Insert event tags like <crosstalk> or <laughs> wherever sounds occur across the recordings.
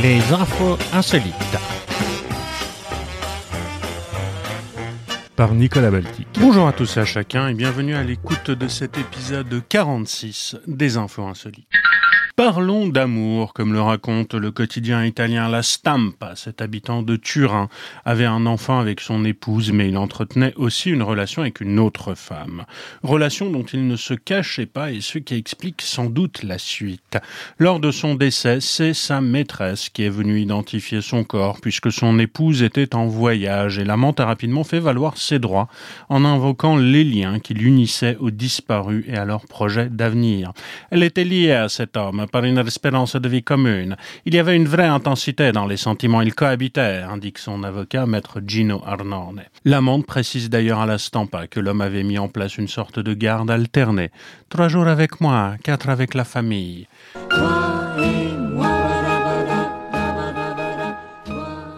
Les infos insolites. Par Nicolas Baltic. Bonjour à tous et à chacun et bienvenue à l'écoute de cet épisode 46 des infos insolites. Parlons d'amour, comme le raconte le quotidien italien La Stampa. Cet habitant de Turin avait un enfant avec son épouse, mais il entretenait aussi une relation avec une autre femme. Relation dont il ne se cachait pas et ce qui explique sans doute la suite. Lors de son décès, c'est sa maîtresse qui est venue identifier son corps puisque son épouse était en voyage et l'amant a rapidement fait valoir ses droits en invoquant les liens qui l'unissaient aux disparus et à leurs projets d'avenir. Elle était liée à cet homme par une espérance de vie commune. Il y avait une vraie intensité dans les sentiments. Ils cohabitaient, indique son avocat, maître Gino Arnone. L'amende précise d'ailleurs à la Stampa que l'homme avait mis en place une sorte de garde alternée. Trois jours avec moi, quatre avec la famille.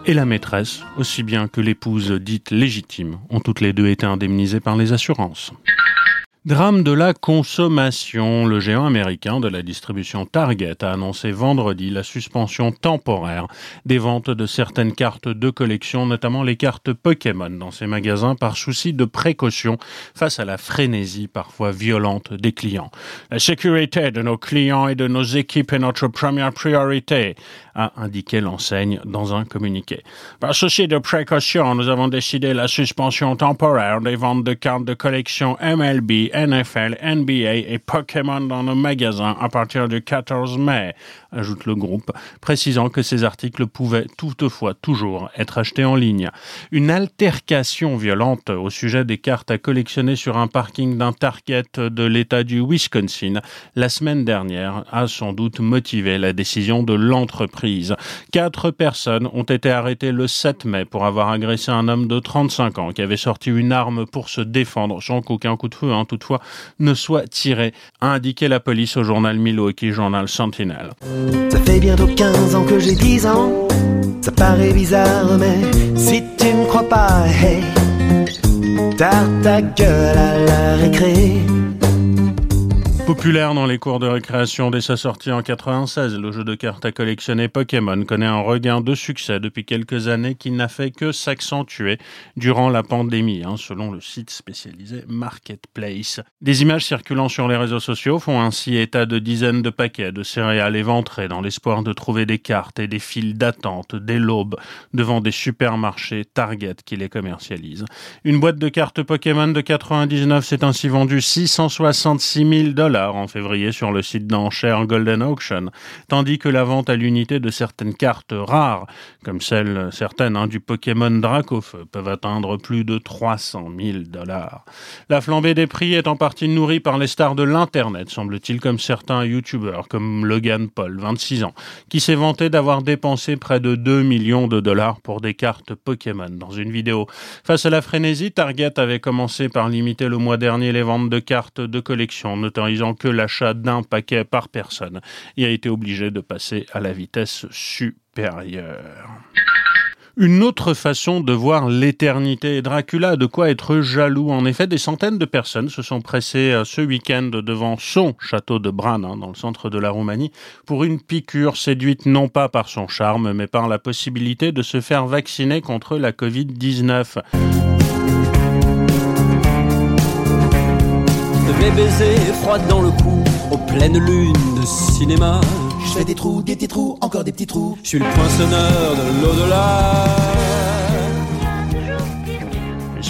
et la maîtresse, aussi bien que l'épouse dite légitime, ont toutes les deux été indemnisées par les assurances. Drame de la consommation. Le géant américain de la distribution Target a annoncé vendredi la suspension temporaire des ventes de certaines cartes de collection, notamment les cartes Pokémon dans ses magasins par souci de précaution face à la frénésie parfois violente des clients. La sécurité de nos clients et de nos équipes est notre première priorité, a indiqué l'enseigne dans un communiqué. Par souci de précaution, nous avons décidé la suspension temporaire des ventes de cartes de collection MLB NFL, NBA et Pokémon dans nos magasins à partir du 14 mai, ajoute le groupe, précisant que ces articles pouvaient toutefois toujours être achetés en ligne. Une altercation violente au sujet des cartes à collectionner sur un parking d'un Target de l'État du Wisconsin la semaine dernière a sans doute motivé la décision de l'entreprise. Quatre personnes ont été arrêtées le 7 mai pour avoir agressé un homme de 35 ans qui avait sorti une arme pour se défendre sans qu'aucun coup de feu, hein, toutefois, ne soit tiré, a indiqué la police au journal Milwaukee Journal Sentinel. Ça fait bientôt 15 ans que j'ai 10 ans. Ça paraît bizarre, mais si tu me crois pas, hey, t'as ta gueule à la récré. Populaire dans les cours de récréation dès sa sortie en 96, le jeu de cartes à collectionner Pokémon connaît un regain de succès depuis quelques années qui n'a fait que s'accentuer durant la pandémie, hein, selon le site spécialisé Marketplace. Des images circulant sur les réseaux sociaux font ainsi état de dizaines de paquets de céréales éventrés dans l'espoir de trouver des cartes et des files d'attente dès l'aube devant des supermarchés Target qui les commercialisent. Une boîte de cartes Pokémon de 99 s'est ainsi vendue 666 000 dollars en février sur le site d'enchères Golden Auction, tandis que la vente à l'unité de certaines cartes rares, comme celles certaines hein, du Pokémon Dracofeu, peuvent atteindre plus de 300 000 dollars. La flambée des prix est en partie nourrie par les stars de l'Internet, semble-t-il, comme certains YouTubeurs, comme Logan Paul, 26 ans, qui s'est vanté d'avoir dépensé près de 2 millions de dollars pour des cartes Pokémon dans une vidéo. Face à la frénésie, Target avait commencé par limiter le mois dernier les ventes de cartes de collection, que l'achat d'un paquet par personne et a été obligé de passer à la vitesse supérieure. Une autre façon de voir l'éternité. Dracula de quoi être jaloux? En effet, des centaines de personnes se sont pressées euh, ce week-end devant son château de Bran, hein, dans le centre de la Roumanie, pour une piqûre séduite non pas par son charme, mais par la possibilité de se faire vacciner contre la Covid-19. Mes baisers froides dans le cou, aux pleines lunes de cinéma. Je fais des trous, des petits trous, encore des petits trous. Je suis le poinçonneur de l'au-delà.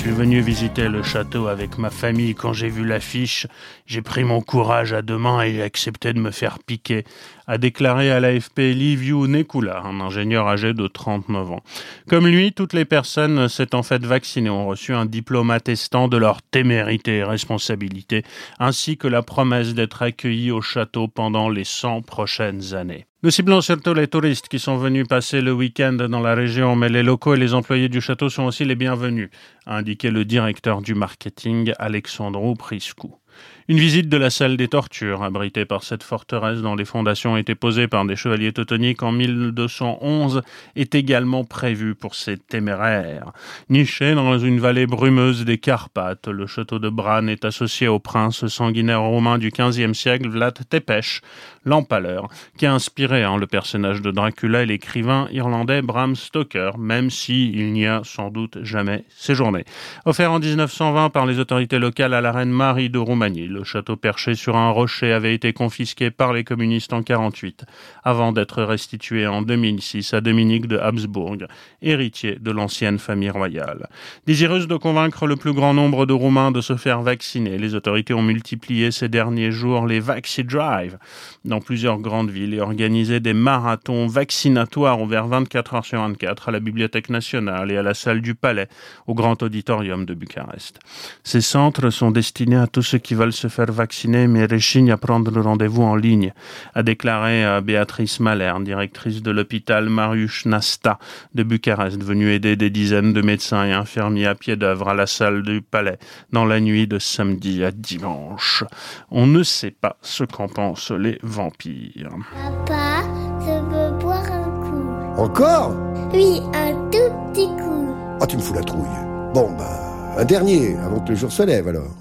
Suis venu visiter le château avec ma famille. Quand j'ai vu l'affiche, j'ai pris mon courage à deux mains et accepté de me faire piquer, a déclaré à l'AFP Liviu Nekula, un ingénieur âgé de 39 ans. Comme lui, toutes les personnes s'étant faites vacciner ont reçu un diplôme attestant de leur témérité et responsabilité, ainsi que la promesse d'être accueillis au château pendant les 100 prochaines années. Nous ciblons surtout les touristes qui sont venus passer le week-end dans la région, mais les locaux et les employés du château sont aussi les bienvenus, a indiqué le directeur du marketing Alexandro Priscu. Une visite de la salle des tortures, abritée par cette forteresse dont les fondations étaient posées par des chevaliers teutoniques en 1211, est également prévue pour ces téméraires. Niché dans une vallée brumeuse des Carpates, le château de Bran est associé au prince sanguinaire romain du XVe siècle Vlad Tepes, l'empaleur, qui a inspiré hein, le personnage de Dracula et l'écrivain irlandais Bram Stoker, même s'il il n'y a sans doute jamais séjourné. Offert en 1920 par les autorités locales à la reine Marie de Roumanie, le château perché sur un rocher avait été confisqué par les communistes en 48, avant d'être restitué en 2006 à Dominique de Habsbourg, héritier de l'ancienne famille royale. Désireuse de convaincre le plus grand nombre de Roumains de se faire vacciner, les autorités ont multiplié ces derniers jours les Vaxi Drive dans plusieurs grandes villes et organisé des marathons vaccinatoires ouverts 24 heures sur 24 à la Bibliothèque nationale et à la salle du Palais, au Grand Auditorium de Bucarest. Ces centres sont destinés à tous ceux qui veulent faire vacciner mais réchignent à prendre le rendez-vous en ligne, a déclaré euh, Béatrice Mahler, directrice de l'hôpital Marius Nasta de Bucarest, venue aider des dizaines de médecins et infirmiers à pied d'œuvre à la salle du Palais dans la nuit de samedi à dimanche. On ne sait pas ce qu'en pensent les vampires. Papa, je veux boire un coup. Encore? Oui, un tout petit coup. Ah, tu me fous la trouille. Bon, bah, un dernier, avant que le jour se lève alors.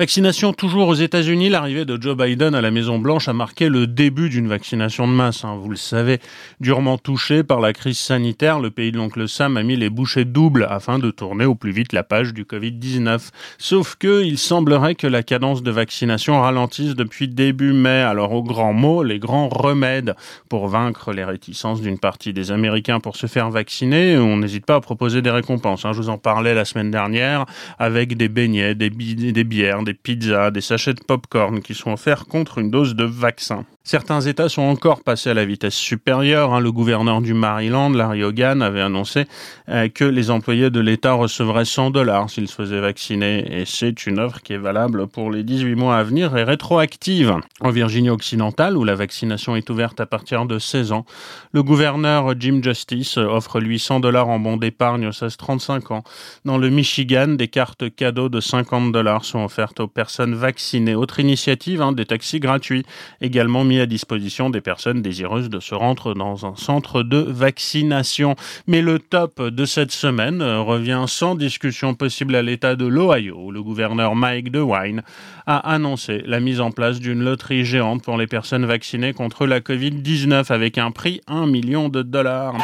Vaccination toujours aux États-Unis. L'arrivée de Joe Biden à la Maison-Blanche a marqué le début d'une vaccination de masse. Hein. Vous le savez, durement touché par la crise sanitaire, le pays de l'oncle Sam a mis les bouchées doubles afin de tourner au plus vite la page du Covid-19. Sauf que il semblerait que la cadence de vaccination ralentisse depuis début mai. Alors aux grands mots, les grands remèdes pour vaincre les réticences d'une partie des Américains pour se faire vacciner, on n'hésite pas à proposer des récompenses. Hein. Je vous en parlais la semaine dernière avec des beignets, des, des bières, des pizzas, des sachets de pop-corn qui sont offerts contre une dose de vaccin. Certains États sont encore passés à la vitesse supérieure. Hein. Le gouverneur du Maryland, Larry Hogan, avait annoncé euh, que les employés de l'État recevraient 100 dollars s'ils se faisaient vacciner. Et c'est une offre qui est valable pour les 18 mois à venir et rétroactive. En Virginie occidentale, où la vaccination est ouverte à partir de 16 ans, le gouverneur Jim Justice offre lui 100 dollars en bon d'épargne aux 16-35 ans. Dans le Michigan, des cartes cadeaux de 50 dollars sont offertes aux personnes vaccinées. Autre initiative, hein, des taxis gratuits également mis à disposition des personnes désireuses de se rendre dans un centre de vaccination. Mais le top de cette semaine euh, revient sans discussion possible à l'État de l'Ohio, où le gouverneur Mike DeWine a annoncé la mise en place d'une loterie géante pour les personnes vaccinées contre la Covid-19 avec un prix 1 million de dollars.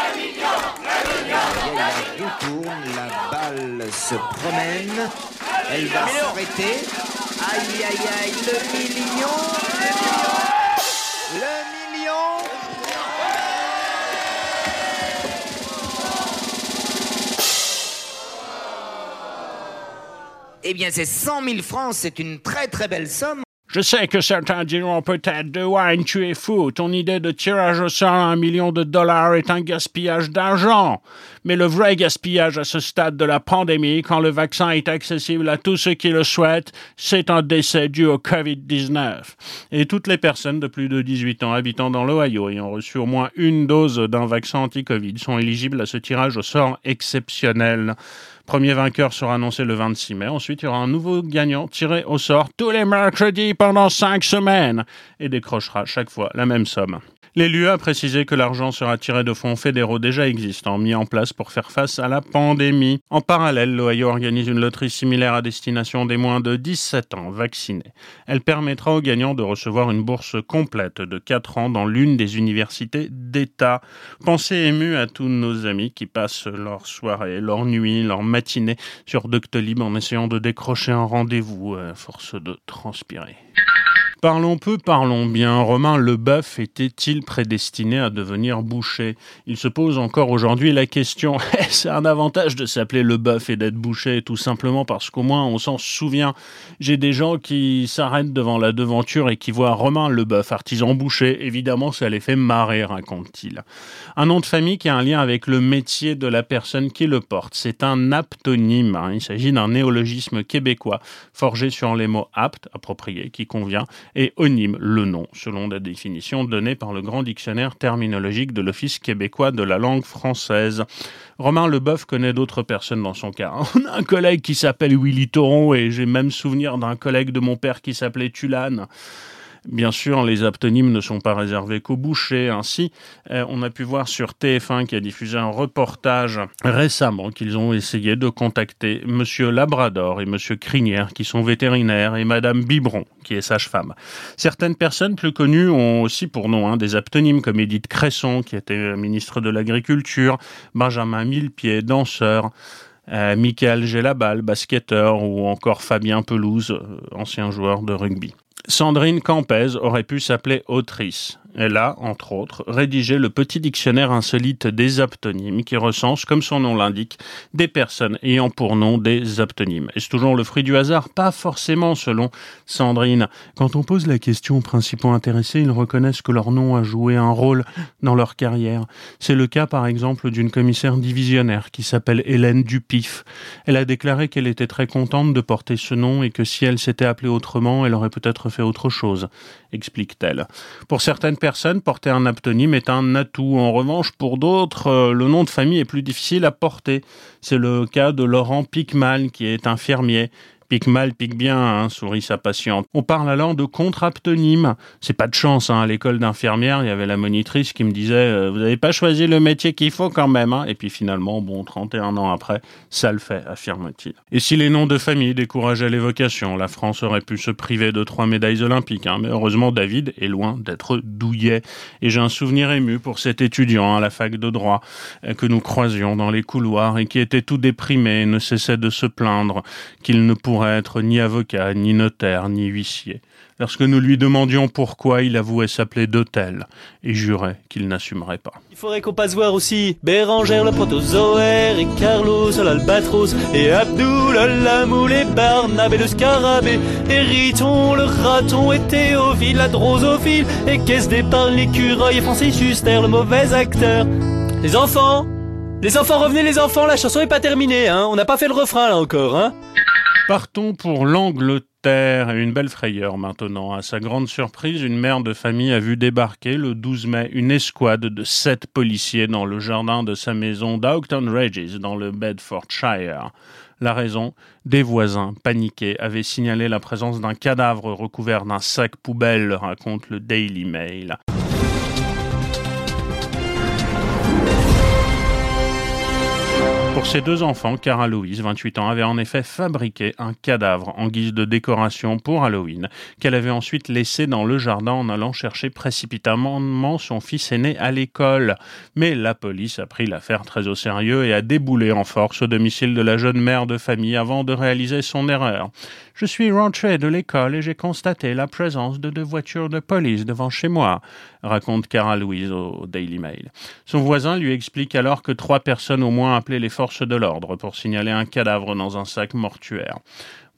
se promène, elle va s'arrêter. Aïe aïe aïe, le million le million Eh bien, c'est 100 000 francs, c'est une très très belle somme. Je sais que certains diront peut-être de Wine, tu es fou. Ton idée de tirage au sort à un million de dollars est un gaspillage d'argent. Mais le vrai gaspillage à ce stade de la pandémie, quand le vaccin est accessible à tous ceux qui le souhaitent, c'est un décès dû au COVID-19. Et toutes les personnes de plus de 18 ans habitant dans l'Ohio ayant reçu au moins une dose d'un vaccin anti-Covid sont éligibles à ce tirage au sort exceptionnel. Premier vainqueur sera annoncé le 26 mai. Ensuite, il y aura un nouveau gagnant tiré au sort tous les mercredis pendant cinq semaines et décrochera chaque fois la même somme. L'élu a précisé que l'argent sera tiré de fonds fédéraux déjà existants, mis en place pour faire face à la pandémie. En parallèle, l'Ohio organise une loterie similaire à destination des moins de 17 ans vaccinés. Elle permettra aux gagnants de recevoir une bourse complète de 4 ans dans l'une des universités d'État. Pensez ému à tous nos amis qui passent leur soirée, leur nuit, leur matinée sur Doctolib en essayant de décrocher un rendez-vous à force de transpirer. Parlons peu, parlons bien. Romain Leboeuf était-il prédestiné à devenir boucher? Il se pose encore aujourd'hui la question. <laughs> C'est un avantage de s'appeler Leboeuf et d'être boucher, tout simplement parce qu'au moins on s'en souvient? J'ai des gens qui s'arrêtent devant la devanture et qui voient Romain Leboeuf, artisan boucher. Évidemment, ça les fait marrer, raconte-t-il. Un nom de famille qui a un lien avec le métier de la personne qui le porte. C'est un aptonyme. Hein. Il s'agit d'un néologisme québécois forgé sur les mots apte, approprié, qui convient et onyme le nom, selon la définition donnée par le grand dictionnaire terminologique de l'Office québécois de la langue française. Romain Leboeuf connaît d'autres personnes dans son cas. <laughs> On a un collègue qui s'appelle Willy Toron et j'ai même souvenir d'un collègue de mon père qui s'appelait Tulane. Bien sûr, les aptonymes ne sont pas réservés qu'aux bouchers. Ainsi, euh, on a pu voir sur TF1 qui a diffusé un reportage récemment qu'ils ont essayé de contacter Monsieur Labrador et Monsieur Crinière qui sont vétérinaires et Madame Biberon qui est sage-femme. Certaines personnes plus connues ont aussi pour nom hein, des aptonymes comme Edith Cresson qui était ministre de l'Agriculture, Benjamin Millepied, danseur. Euh, Michael Gélabal, basketteur, ou encore Fabien Pelouse, euh, ancien joueur de rugby. Sandrine Campez aurait pu s'appeler autrice. Elle a, entre autres, rédigé le petit dictionnaire insolite des aptonymes qui recense, comme son nom l'indique, des personnes ayant pour nom des aptonymes. Est-ce toujours le fruit du hasard? Pas forcément, selon Sandrine. Quand on pose la question aux principaux intéressés, ils reconnaissent que leur nom a joué un rôle dans leur carrière. C'est le cas, par exemple, d'une commissaire divisionnaire qui s'appelle Hélène Dupif. Elle a déclaré qu'elle était très contente de porter ce nom et que si elle s'était appelée autrement, elle aurait peut-être fait autre chose, explique-t-elle. Personne, porter un aptonyme est un atout. En revanche, pour d'autres, euh, le nom de famille est plus difficile à porter. C'est le cas de Laurent Picmal, qui est infirmier Pique mal, pique bien, hein, sourit sa patiente. On parle alors de contre-aptonyme. C'est pas de chance, hein. à l'école d'infirmière, il y avait la monitrice qui me disait euh, Vous n'avez pas choisi le métier qu'il faut quand même. Hein. Et puis finalement, bon, 31 ans après, ça le fait, affirme-t-il. Et si les noms de famille décourageaient l'évocation, la France aurait pu se priver de trois médailles olympiques. Mais heureusement, David est loin d'être douillet. Et j'ai un souvenir ému pour cet étudiant à la fac de droit euh, que nous croisions dans les couloirs et qui était tout déprimé et ne cessait de se plaindre qu'il ne pourrait être ni avocat, ni notaire, ni huissier. Lorsque nous lui demandions pourquoi, il avouait s'appeler Dotel et jurait qu'il n'assumerait pas. Il faudrait qu'on passe voir aussi Bérangère le protozoaire et Carlos l'albatros et Abdul la moule et Barnabé le scarabée et Riton le raton et Théophile la drosophile et Caisse d'épargne l'écureuil et Francis Huster le mauvais acteur. Les enfants Les enfants revenez les enfants, la chanson est pas terminée hein, on n'a pas fait le refrain là encore hein Partons pour l'Angleterre et une belle frayeur maintenant. À sa grande surprise, une mère de famille a vu débarquer le 12 mai une escouade de sept policiers dans le jardin de sa maison d'Oakton Regis dans le Bedfordshire. La raison, des voisins paniqués avaient signalé la présence d'un cadavre recouvert d'un sac poubelle, raconte le Daily Mail. Pour ses deux enfants, Cara Louise, 28 ans, avait en effet fabriqué un cadavre en guise de décoration pour Halloween, qu'elle avait ensuite laissé dans le jardin en allant chercher précipitamment son fils aîné à l'école. Mais la police a pris l'affaire très au sérieux et a déboulé en force au domicile de la jeune mère de famille avant de réaliser son erreur. Je suis rentré de l'école et j'ai constaté la présence de deux voitures de police devant chez moi, raconte Cara Louise au Daily Mail. Son voisin lui explique alors que trois personnes au moins appelaient les forces de l'ordre pour signaler un cadavre dans un sac mortuaire.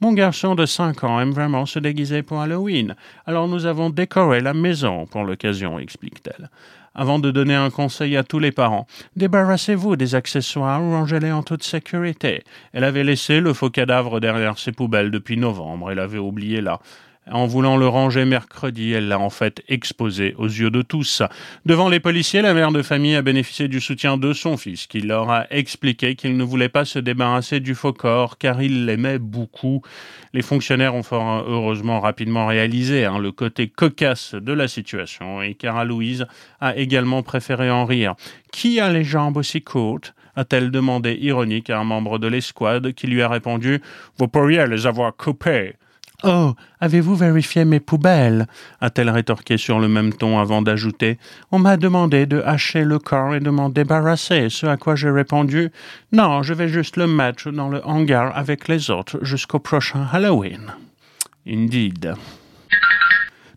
Mon garçon de 5 ans aime vraiment se déguiser pour Halloween, alors nous avons décoré la maison pour l'occasion, explique-t-elle avant de donner un conseil à tous les parents. Débarrassez-vous des accessoires ou rangez-les en toute sécurité. Elle avait laissé le faux cadavre derrière ses poubelles depuis novembre, elle avait oublié là. En voulant le ranger mercredi, elle l'a en fait exposé aux yeux de tous. Devant les policiers, la mère de famille a bénéficié du soutien de son fils, qui leur a expliqué qu'il ne voulait pas se débarrasser du faux corps, car il l'aimait beaucoup. Les fonctionnaires ont fort heureusement rapidement réalisé hein, le côté cocasse de la situation, et Cara Louise a également préféré en rire. Qui a les jambes aussi courtes? A-t-elle demandé ironique à un membre de l'escouade qui lui a répondu Vous pourriez les avoir coupées. Oh, avez-vous vérifié mes poubelles? a-t-elle rétorqué sur le même ton avant d'ajouter On m'a demandé de hacher le corps et de m'en débarrasser, ce à quoi j'ai répondu Non, je vais juste le mettre dans le hangar avec les autres jusqu'au prochain Halloween. Indeed.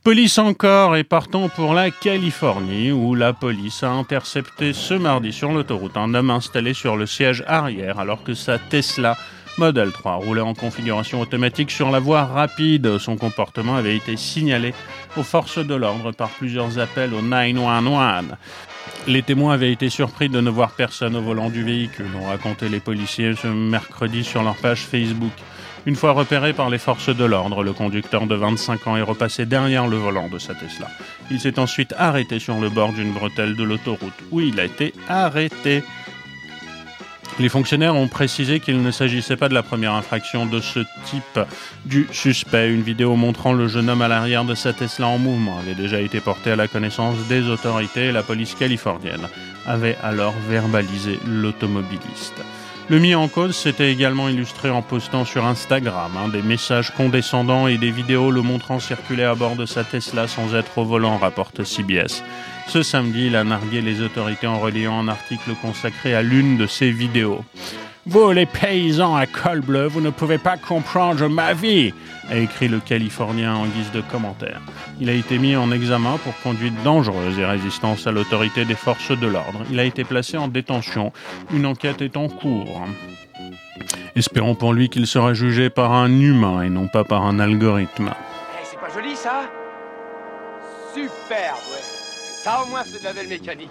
Police encore et partons pour la Californie où la police a intercepté ce mardi sur l'autoroute un homme installé sur le siège arrière alors que sa Tesla Model 3 roulait en configuration automatique sur la voie rapide. Son comportement avait été signalé aux forces de l'ordre par plusieurs appels au 911. Les témoins avaient été surpris de ne voir personne au volant du véhicule, ont raconté les policiers ce mercredi sur leur page Facebook. Une fois repéré par les forces de l'ordre, le conducteur de 25 ans est repassé derrière le volant de sa Tesla. Il s'est ensuite arrêté sur le bord d'une bretelle de l'autoroute, où il a été arrêté. Les fonctionnaires ont précisé qu'il ne s'agissait pas de la première infraction de ce type du suspect. Une vidéo montrant le jeune homme à l'arrière de sa Tesla en mouvement avait déjà été portée à la connaissance des autorités et la police californienne avait alors verbalisé l'automobiliste. Le mis en cause s'était également illustré en postant sur Instagram hein, des messages condescendants et des vidéos le montrant circuler à bord de sa Tesla sans être au volant, rapporte CBS. Ce samedi, il a nargué les autorités en reliant un article consacré à l'une de ses vidéos. Vous, les paysans à col bleu, vous ne pouvez pas comprendre ma vie, a écrit le Californien en guise de commentaire. Il a été mis en examen pour conduite dangereuse et résistance à l'autorité des forces de l'ordre. Il a été placé en détention. Une enquête est en cours. Espérons pour lui qu'il sera jugé par un humain et non pas par un algorithme. Eh, c'est pas joli ça? Superbe. Ça au moins c'est de la belle mécanique.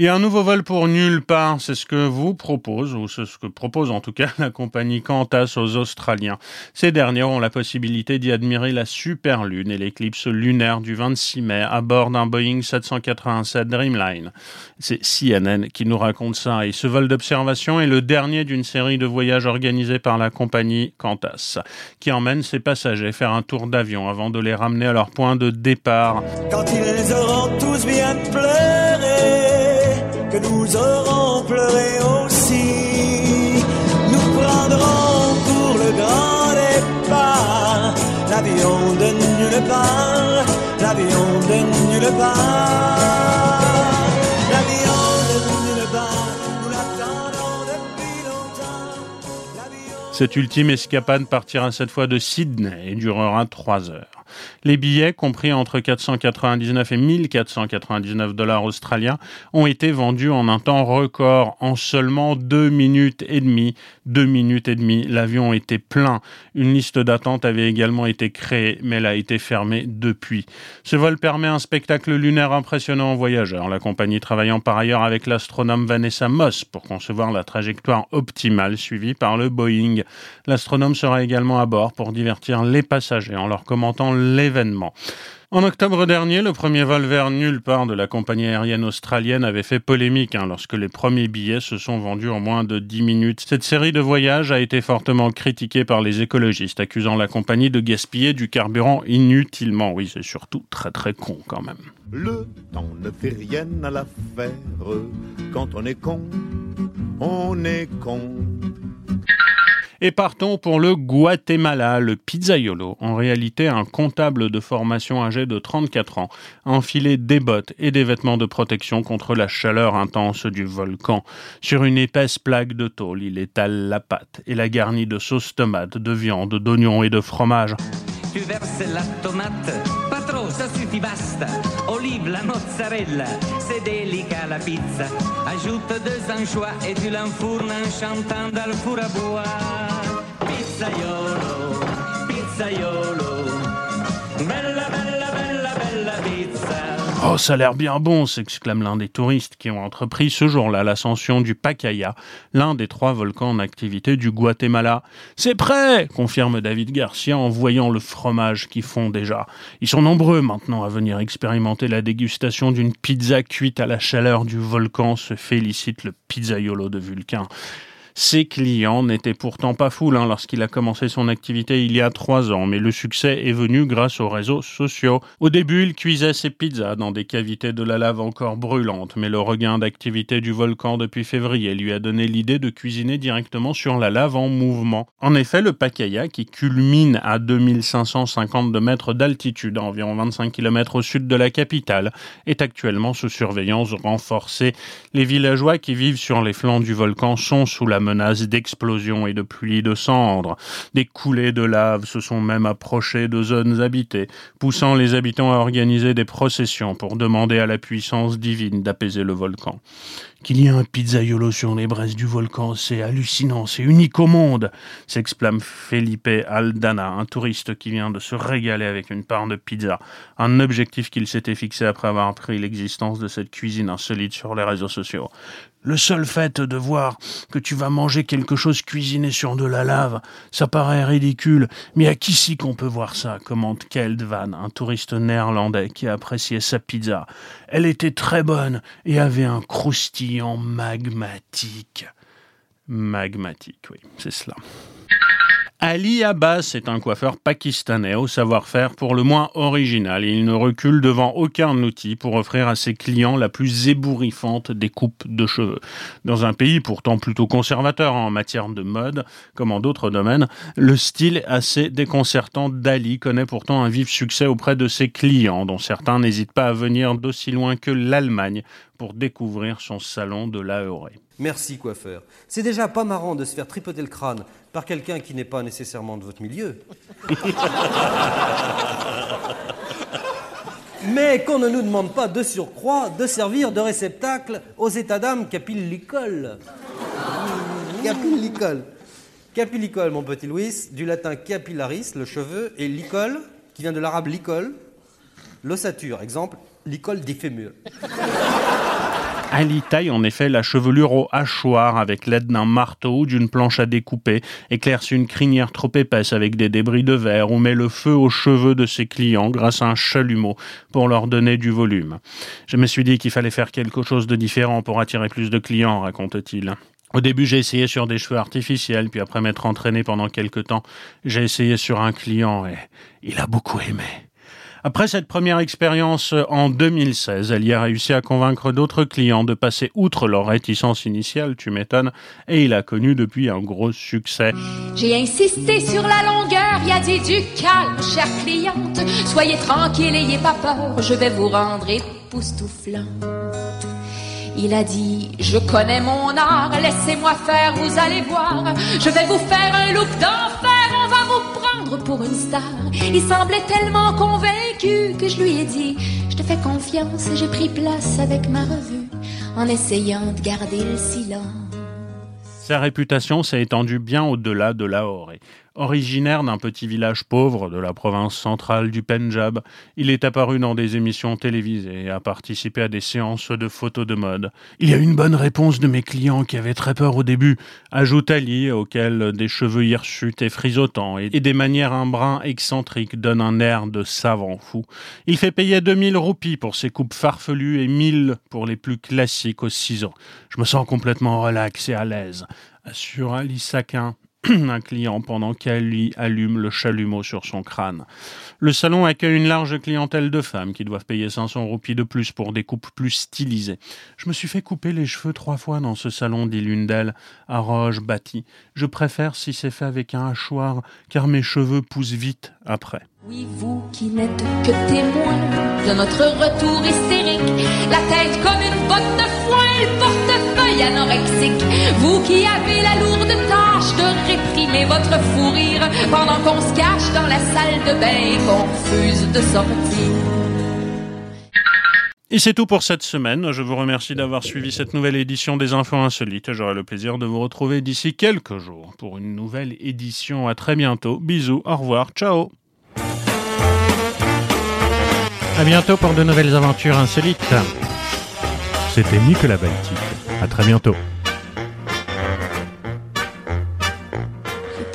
Et un nouveau vol pour nulle part, c'est ce que vous propose, ou c'est ce que propose en tout cas la compagnie Qantas aux Australiens. Ces derniers ont la possibilité d'y admirer la super lune et l'éclipse lunaire du 26 mai à bord d'un Boeing 787 Dreamline. C'est CNN qui nous raconte ça et ce vol d'observation est le dernier d'une série de voyages organisés par la compagnie Qantas, qui emmène ses passagers faire un tour d'avion avant de les ramener à leur point de départ. Quand ils auront tous bien que nous aurons pleuré aussi. Nous prendrons pour le grand départ l'avion de nulle part, l'avion de nulle part. L'avion de nulle part, nous l'attendons depuis longtemps. Cette ultime escapade partira cette fois de Sydney et durera trois heures. Les billets, compris entre 499 et 1499 dollars australiens, ont été vendus en un temps record, en seulement deux minutes et demie. Deux minutes et demie, l'avion était plein. Une liste d'attente avait également été créée, mais elle a été fermée depuis. Ce vol permet un spectacle lunaire impressionnant aux voyageurs, la compagnie travaillant par ailleurs avec l'astronome Vanessa Moss pour concevoir la trajectoire optimale suivie par le Boeing. L'astronome sera également à bord pour divertir les passagers en leur commentant l'événement. En octobre dernier, le premier vol vers nulle part de la compagnie aérienne australienne avait fait polémique hein, lorsque les premiers billets se sont vendus en moins de 10 minutes. Cette série de voyages a été fortement critiquée par les écologistes, accusant la compagnie de gaspiller du carburant inutilement. Oui, c'est surtout très très con quand même. Le temps ne fait rien à l'affaire. Quand on est con, on est con. Et partons pour le Guatemala, le pizzaiolo, en réalité un comptable de formation âgé de 34 ans, enfilé des bottes et des vêtements de protection contre la chaleur intense du volcan. Sur une épaisse plaque de tôle, il étale la pâte et la garnit de sauce tomate, de viande, d'oignons et de fromage. Olive, la mozzarella, c'est délicat la pizza. Ajoute deux anchois et tu l'enfournes en chantant dans le four à bois. Pizzaiolo, pizzaiolo, bella, bella. Oh, ça a l'air bien bon, s'exclame l'un des touristes qui ont entrepris ce jour-là l'ascension du Pacaya, l'un des trois volcans en activité du Guatemala. C'est prêt, confirme David Garcia en voyant le fromage qui fond déjà. Ils sont nombreux maintenant à venir expérimenter la dégustation d'une pizza cuite à la chaleur du volcan, se félicite le pizzaiolo de Vulcain. Ses clients n'étaient pourtant pas foules hein, lorsqu'il a commencé son activité il y a trois ans, mais le succès est venu grâce aux réseaux sociaux. Au début, il cuisait ses pizzas dans des cavités de la lave encore brûlantes, mais le regain d'activité du volcan depuis février lui a donné l'idée de cuisiner directement sur la lave en mouvement. En effet, le Pacaya, qui culmine à 2552 mètres d'altitude, environ 25 km au sud de la capitale, est actuellement sous surveillance renforcée. Les villageois qui vivent sur les flancs du volcan sont sous la menace d'explosions et de pluies de cendres. Des coulées de lave se sont même approchées de zones habitées, poussant les habitants à organiser des processions pour demander à la puissance divine d'apaiser le volcan. Qu'il y ait un pizzaiolo sur les braises du volcan, c'est hallucinant, c'est unique au monde, s'exclame Felipe Aldana, un touriste qui vient de se régaler avec une part de pizza. Un objectif qu'il s'était fixé après avoir appris l'existence de cette cuisine insolite sur les réseaux sociaux. Le seul fait de voir que tu vas manger quelque chose cuisiné sur de la lave, ça paraît ridicule, mais à qui si qu'on peut voir ça commente Keld Van, un touriste néerlandais qui appréciait sa pizza. Elle était très bonne et avait un croustillant magmatique. Magmatique, oui, c'est cela. Ali Abbas est un coiffeur pakistanais au savoir-faire pour le moins original. Il ne recule devant aucun outil pour offrir à ses clients la plus ébouriffante des coupes de cheveux. Dans un pays pourtant plutôt conservateur en matière de mode, comme en d'autres domaines, le style assez déconcertant d'Ali connaît pourtant un vif succès auprès de ses clients, dont certains n'hésitent pas à venir d'aussi loin que l'Allemagne pour découvrir son salon de l'AERE. Merci coiffeur. C'est déjà pas marrant de se faire tripoter le crâne par quelqu'un qui n'est pas nécessairement de votre milieu. <laughs> Mais qu'on ne nous demande pas de surcroît de servir de réceptacle aux états d'âme capillicole. Capillicole. Capillicole, mon petit Louis, du latin capillaris, le cheveu, et licole, qui vient de l'arabe licole, l'ossature. Exemple, licole des fémurs. <laughs> Ali taille en effet la chevelure au hachoir avec l'aide d'un marteau ou d'une planche à découper, éclaircit une crinière trop épaisse avec des débris de verre ou met le feu aux cheveux de ses clients grâce à un chalumeau pour leur donner du volume. Je me suis dit qu'il fallait faire quelque chose de différent pour attirer plus de clients, raconte-t-il. Au début, j'ai essayé sur des cheveux artificiels, puis après m'être entraîné pendant quelque temps, j'ai essayé sur un client et il a beaucoup aimé. Après cette première expérience en 2016, elle y a réussi à convaincre d'autres clients de passer outre leur réticence initiale, tu m'étonnes, et il a connu depuis un gros succès. J'ai insisté sur la longueur, il a dit du calme, chère cliente. Soyez tranquille, ayez pas peur, je vais vous rendre époustouflante. Il a dit, je connais mon art, laissez-moi faire, vous allez voir. Je vais vous faire un look d'enfer, on va vous prendre pour une star. Il semblait tellement convaincu que je lui ai dit, je te fais confiance j'ai pris place avec ma revue en essayant de garder le silence. Sa réputation s'est étendue bien au-delà de Lahore. Originaire d'un petit village pauvre de la province centrale du Pendjab, il est apparu dans des émissions télévisées et a participé à des séances de photos de mode. Il y a une bonne réponse de mes clients qui avaient très peur au début, ajoute Ali, auquel des cheveux hirsutes et frisotants et des manières un brin excentriques donnent un air de savant fou. Il fait payer 2000 roupies pour ses coupes farfelues et 1000 pour les plus classiques aux ciseaux. Je me sens complètement relax et à l'aise, assure Ali Sakin, <clears throat> un client pendant qu'elle lui allume le chalumeau sur son crâne. Le salon accueille une large clientèle de femmes qui doivent payer 500 roupies de plus pour des coupes plus stylisées. Je me suis fait couper les cheveux trois fois dans ce salon, dit l'une d'elles, à Roche bâtie. Je préfère si c'est fait avec un hachoir, car mes cheveux poussent vite après. Oui, vous qui n'êtes que témoin de notre retour hystérique, tâche de réprimer votre fou rire pendant qu'on se cache dans la salle de bain et qu'on refuse de sortir. Et c'est tout pour cette semaine. Je vous remercie d'avoir suivi cette nouvelle édition des Infos Insolites. J'aurai le plaisir de vous retrouver d'ici quelques jours pour une nouvelle édition. À très bientôt. Bisous, au revoir, ciao. À bientôt pour de nouvelles aventures insolites. C'était Nicolas Baltic. À très bientôt.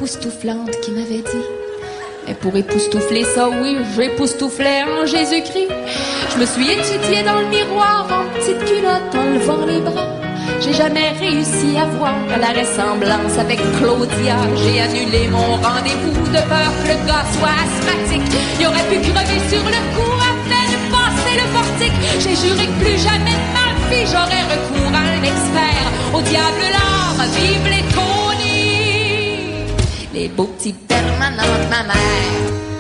Qui m'avait dit. Et pour époustoufler ça, oui, j'époustouflais en Jésus-Christ. Je me suis étudiée dans le miroir en petite culotte en levant les bras. J'ai jamais réussi à voir la ressemblance avec Claudia. J'ai annulé mon rendez-vous de peur que le gars soit asthmatique. Il aurait pu crever sur le coup à peine passer le portique. J'ai juré que plus jamais de ma vie j'aurais recours à un expert. Au diable l'art, vive les Tony, les beaux petits permanents de ma mère.